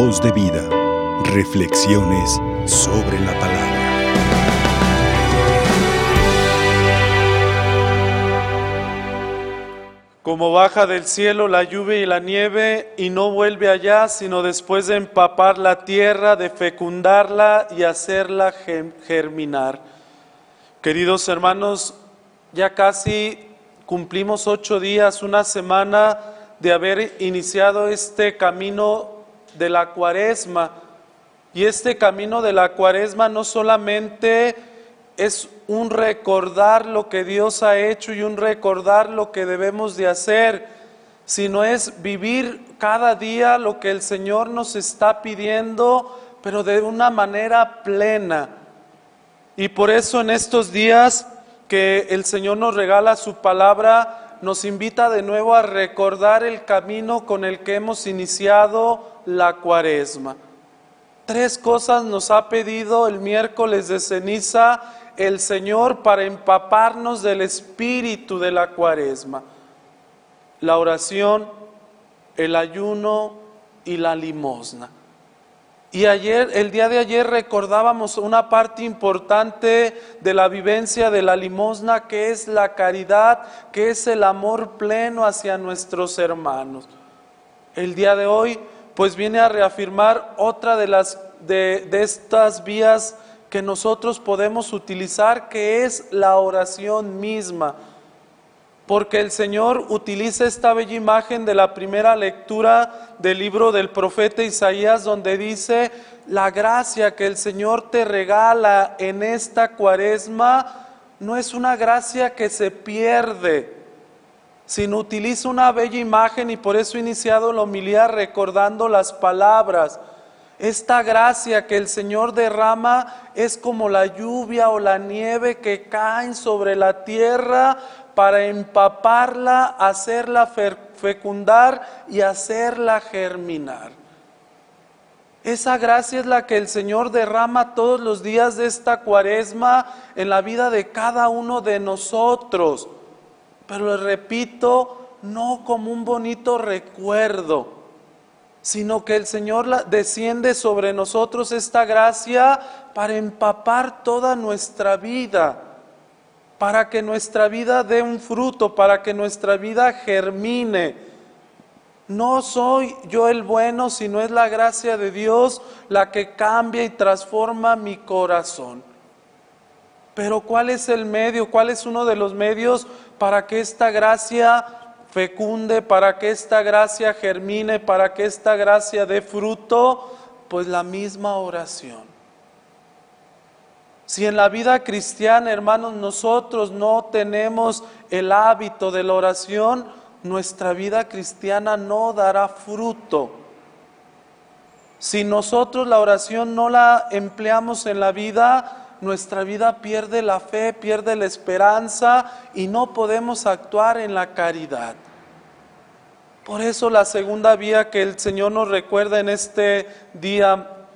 Voz de vida. Reflexiones sobre la palabra. Como baja del cielo la lluvia y la nieve y no vuelve allá, sino después de empapar la tierra, de fecundarla y hacerla germinar. Queridos hermanos, ya casi cumplimos ocho días, una semana de haber iniciado este camino de la cuaresma. Y este camino de la cuaresma no solamente es un recordar lo que Dios ha hecho y un recordar lo que debemos de hacer, sino es vivir cada día lo que el Señor nos está pidiendo, pero de una manera plena. Y por eso en estos días que el Señor nos regala su palabra, nos invita de nuevo a recordar el camino con el que hemos iniciado la cuaresma. Tres cosas nos ha pedido el miércoles de ceniza el Señor para empaparnos del espíritu de la cuaresma. La oración, el ayuno y la limosna. Y ayer, el día de ayer recordábamos una parte importante de la vivencia de la limosna, que es la caridad, que es el amor pleno hacia nuestros hermanos. El día de hoy, pues viene a reafirmar otra de las de, de estas vías que nosotros podemos utilizar, que es la oración misma. Porque el Señor utiliza esta bella imagen de la primera lectura del libro del profeta Isaías, donde dice, la gracia que el Señor te regala en esta cuaresma no es una gracia que se pierde, sino utiliza una bella imagen y por eso he iniciado la homilía recordando las palabras esta gracia que el Señor derrama es como la lluvia o la nieve que caen sobre la tierra para empaparla, hacerla fecundar y hacerla germinar. Esa gracia es la que el Señor derrama todos los días de esta cuaresma en la vida de cada uno de nosotros. Pero repito, no como un bonito recuerdo sino que el Señor desciende sobre nosotros esta gracia para empapar toda nuestra vida, para que nuestra vida dé un fruto, para que nuestra vida germine. No soy yo el bueno, sino es la gracia de Dios la que cambia y transforma mi corazón. Pero ¿cuál es el medio? ¿Cuál es uno de los medios para que esta gracia fecunde, para que esta gracia germine, para que esta gracia dé fruto, pues la misma oración. Si en la vida cristiana, hermanos, nosotros no tenemos el hábito de la oración, nuestra vida cristiana no dará fruto. Si nosotros la oración no la empleamos en la vida, nuestra vida pierde la fe, pierde la esperanza y no podemos actuar en la caridad. Por eso la segunda vía que el Señor nos recuerda en este día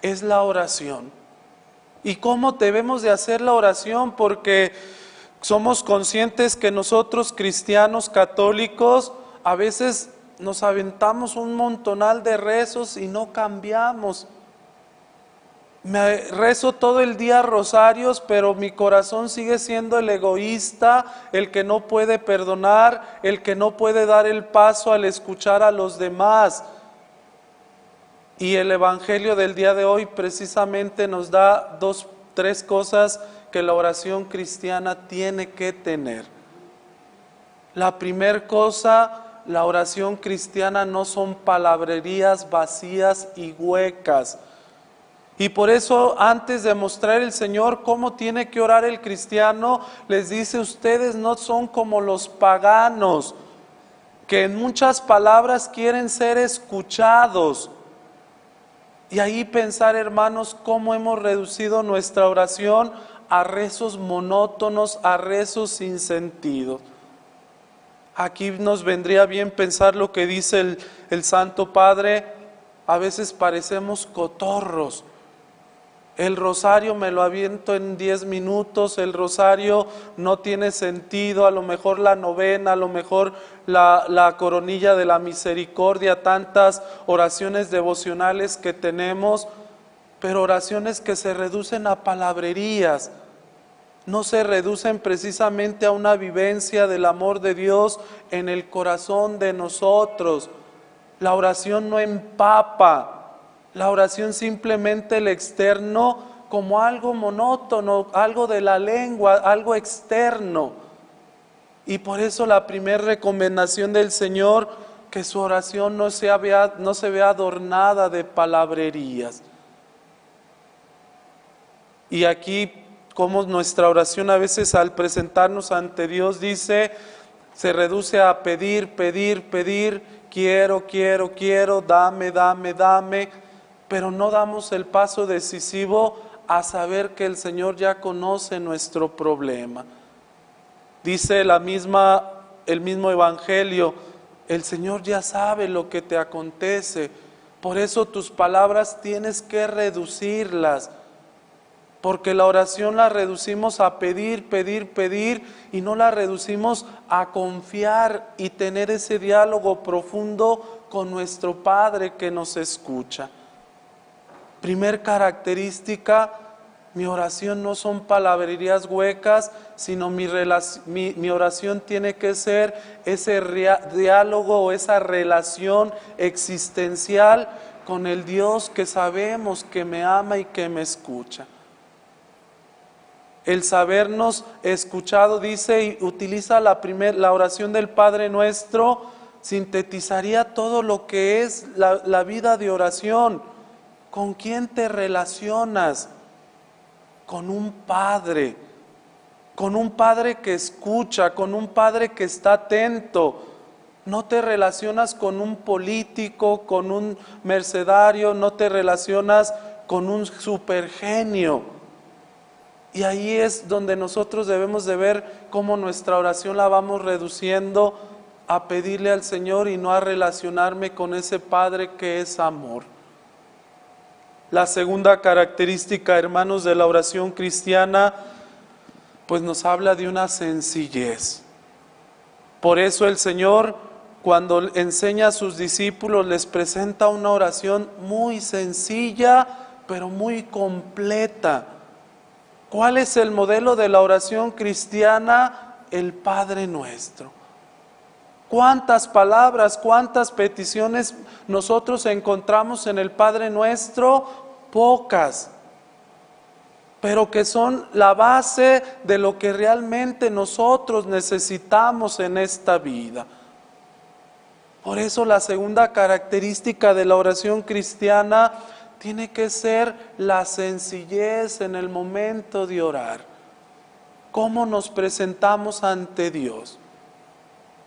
es la oración. ¿Y cómo debemos de hacer la oración? Porque somos conscientes que nosotros cristianos católicos a veces nos aventamos un montonal de rezos y no cambiamos. Me rezo todo el día rosarios, pero mi corazón sigue siendo el egoísta, el que no puede perdonar, el que no puede dar el paso al escuchar a los demás. Y el Evangelio del día de hoy precisamente nos da dos, tres cosas que la oración cristiana tiene que tener. La primera cosa, la oración cristiana no son palabrerías vacías y huecas y por eso antes de mostrar el Señor cómo tiene que orar el cristiano, les dice, ustedes no son como los paganos, que en muchas palabras quieren ser escuchados. Y ahí pensar, hermanos, cómo hemos reducido nuestra oración a rezos monótonos, a rezos sin sentido. Aquí nos vendría bien pensar lo que dice el, Santo Padre, a veces parecemos cotorros El rosario me lo aviento en 10 minutos, el rosario no tiene sentido, a lo mejor la novena, a lo mejor la, la, coronilla de la misericordia, tantas oraciones devocionales que tenemos, pero oraciones que se reducen a palabrerías, no se reducen precisamente a una vivencia del amor de Dios en el corazón de nosotros. La oración no empapa, la oración simplemente el externo como algo monótono, algo de la lengua, algo externo. Y por eso la primera recomendación del Señor, que su oración no se, vea, no se vea adornada de palabrerías. Y aquí, como nuestra oración a veces al presentarnos ante Dios dice, se reduce a pedir, pedir, pedir, quiero, quiero, quiero, dame, dame, dame pero no damos el paso decisivo a saber que el Señor ya conoce nuestro problema. Dice la misma el mismo evangelio, el Señor ya sabe lo que te acontece. Por eso tus palabras tienes que reducirlas. Porque la oración la reducimos a pedir, pedir, pedir y no la reducimos a confiar y tener ese diálogo profundo con nuestro Padre que nos escucha. Primer característica, mi oración no son palabrerías huecas, sino mi, oración tiene que ser ese diálogo o esa relación existencial con el Dios que sabemos que me ama y que me escucha. El sabernos escuchado dice y utiliza la, la oración del Padre nuestro, sintetizaría todo lo que es la vida de oración ¿Con quién te relacionas? Con un padre, con un padre que escucha, con un padre que está atento. No te relacionas con un político, con un mercedario, no te relacionas con un supergenio. Y ahí es donde nosotros debemos de ver cómo nuestra oración la vamos reduciendo a pedirle al Señor y no a relacionarme con ese Padre que es amor. La segunda característica, hermanos, de la oración cristiana, pues nos habla de una sencillez. Por eso el Señor, cuando enseña a sus discípulos, les presenta una oración muy sencilla, pero muy completa. ¿Cuál es el modelo de la oración cristiana? El Padre nuestro. ¿Cuántas palabras, cuántas peticiones nosotros encontramos en el Padre nuestro? Pocas, pero que son la base de lo que realmente nosotros necesitamos en esta vida. Por eso la segunda característica de la oración cristiana tiene que ser la sencillez en el momento de orar. ¿Cómo nos presentamos ante Dios?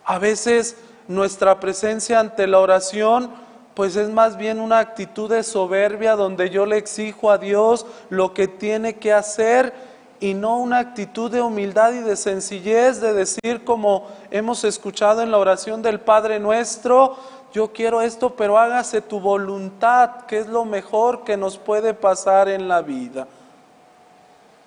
A veces nuestra presencia ante la oración pues es más bien una actitud de soberbia donde yo le exijo a Dios lo que tiene que hacer y no una actitud de humildad y de sencillez de decir como hemos escuchado en la oración del Padre nuestro, yo quiero esto, pero hágase tu voluntad, que es lo mejor que nos puede pasar en la vida.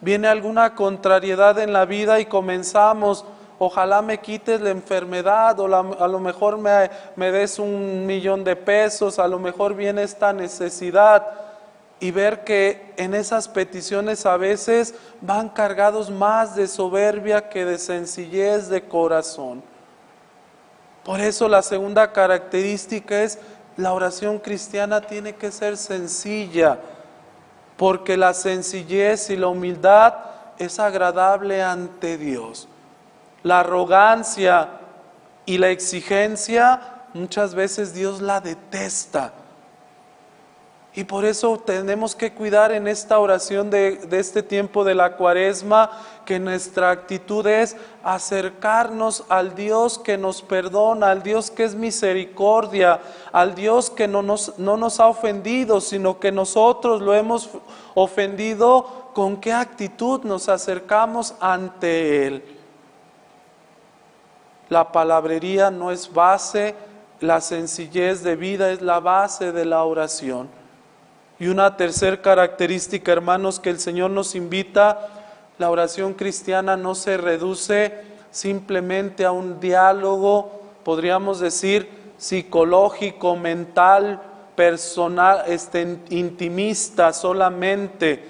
Viene alguna contrariedad en la vida y comenzamos ojalá me quites la enfermedad o a lo mejor me, me des un millón de pesos, a lo mejor viene esta necesidad y ver que en esas peticiones a veces van cargados más de soberbia que de sencillez de corazón. Por eso la segunda característica es la oración cristiana tiene que ser sencilla, porque la sencillez y la humildad es agradable ante Dios. La arrogancia y la exigencia muchas veces Dios la detesta. Y por eso tenemos que cuidar en esta oración de, este tiempo de la cuaresma que nuestra actitud es acercarnos al Dios que nos perdona, al Dios que es misericordia, al Dios que no nos, no nos ha ofendido, sino que nosotros lo hemos ofendido. ¿Con qué actitud nos acercamos ante Él? La palabrería no es base, la sencillez de vida es la base de la oración. Y una tercera característica, hermanos, que el Señor nos invita, la oración cristiana no se reduce simplemente a un diálogo, podríamos decir, psicológico, mental, personal, este, intimista solamente.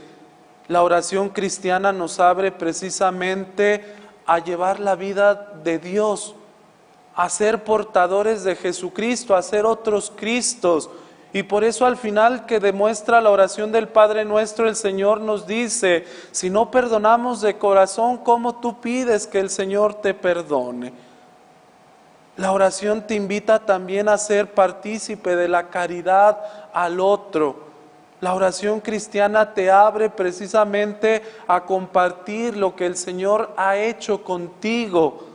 La oración cristiana nos abre precisamente a llevar la vida de Dios, a ser portadores de Jesucristo, a ser otros Cristos. Y por eso al final que demuestra la oración del Padre nuestro, el Señor nos dice, si no perdonamos de corazón, ¿cómo tú pides que el Señor te perdone? La oración te invita también a ser partícipe de la caridad al otro. La oración cristiana te abre precisamente a compartir lo que el Señor ha hecho contigo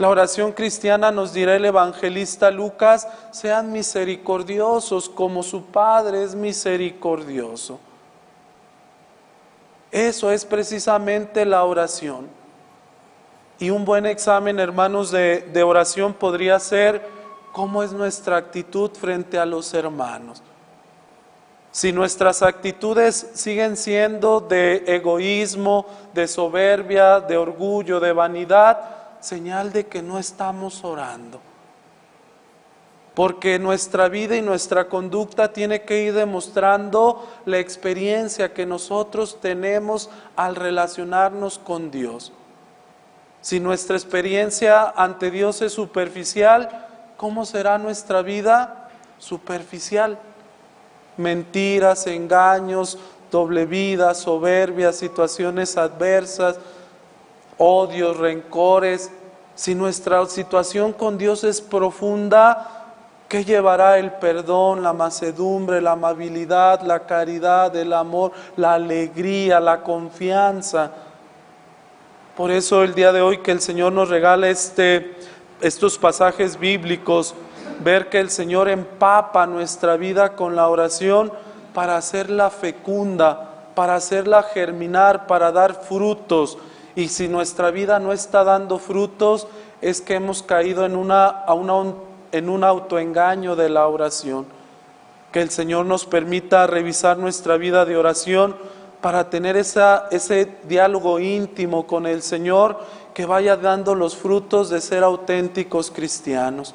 la oración cristiana nos dirá el evangelista Lucas, sean misericordiosos como su Padre es misericordioso. Eso es precisamente la oración. Y un buen examen, hermanos, de, oración podría ser cómo es nuestra actitud frente a los hermanos. Si nuestras actitudes siguen siendo de egoísmo, de soberbia, de orgullo, de vanidad, señal de que no estamos orando. Porque nuestra vida y nuestra conducta tiene que ir demostrando la experiencia que nosotros tenemos al relacionarnos con Dios. Si nuestra experiencia ante Dios es superficial, ¿cómo será nuestra vida? Superficial. Mentiras, engaños, doble vida, soberbia, situaciones adversas, odios, rencores, si nuestra situación con Dios es profunda, ¿qué llevará el perdón, la macedumbre, la amabilidad, la caridad, el amor, la alegría, la confianza? Por eso el día de hoy que el Señor nos regala este, estos pasajes bíblicos, ver que el Señor empapa nuestra vida con la oración para hacerla fecunda, para hacerla germinar, para dar frutos y si nuestra vida no está dando frutos, es que hemos caído en, una, en un autoengaño de la oración. Que el Señor nos permita revisar nuestra vida de oración para tener ese diálogo íntimo con el Señor que vaya dando los frutos de ser auténticos cristianos.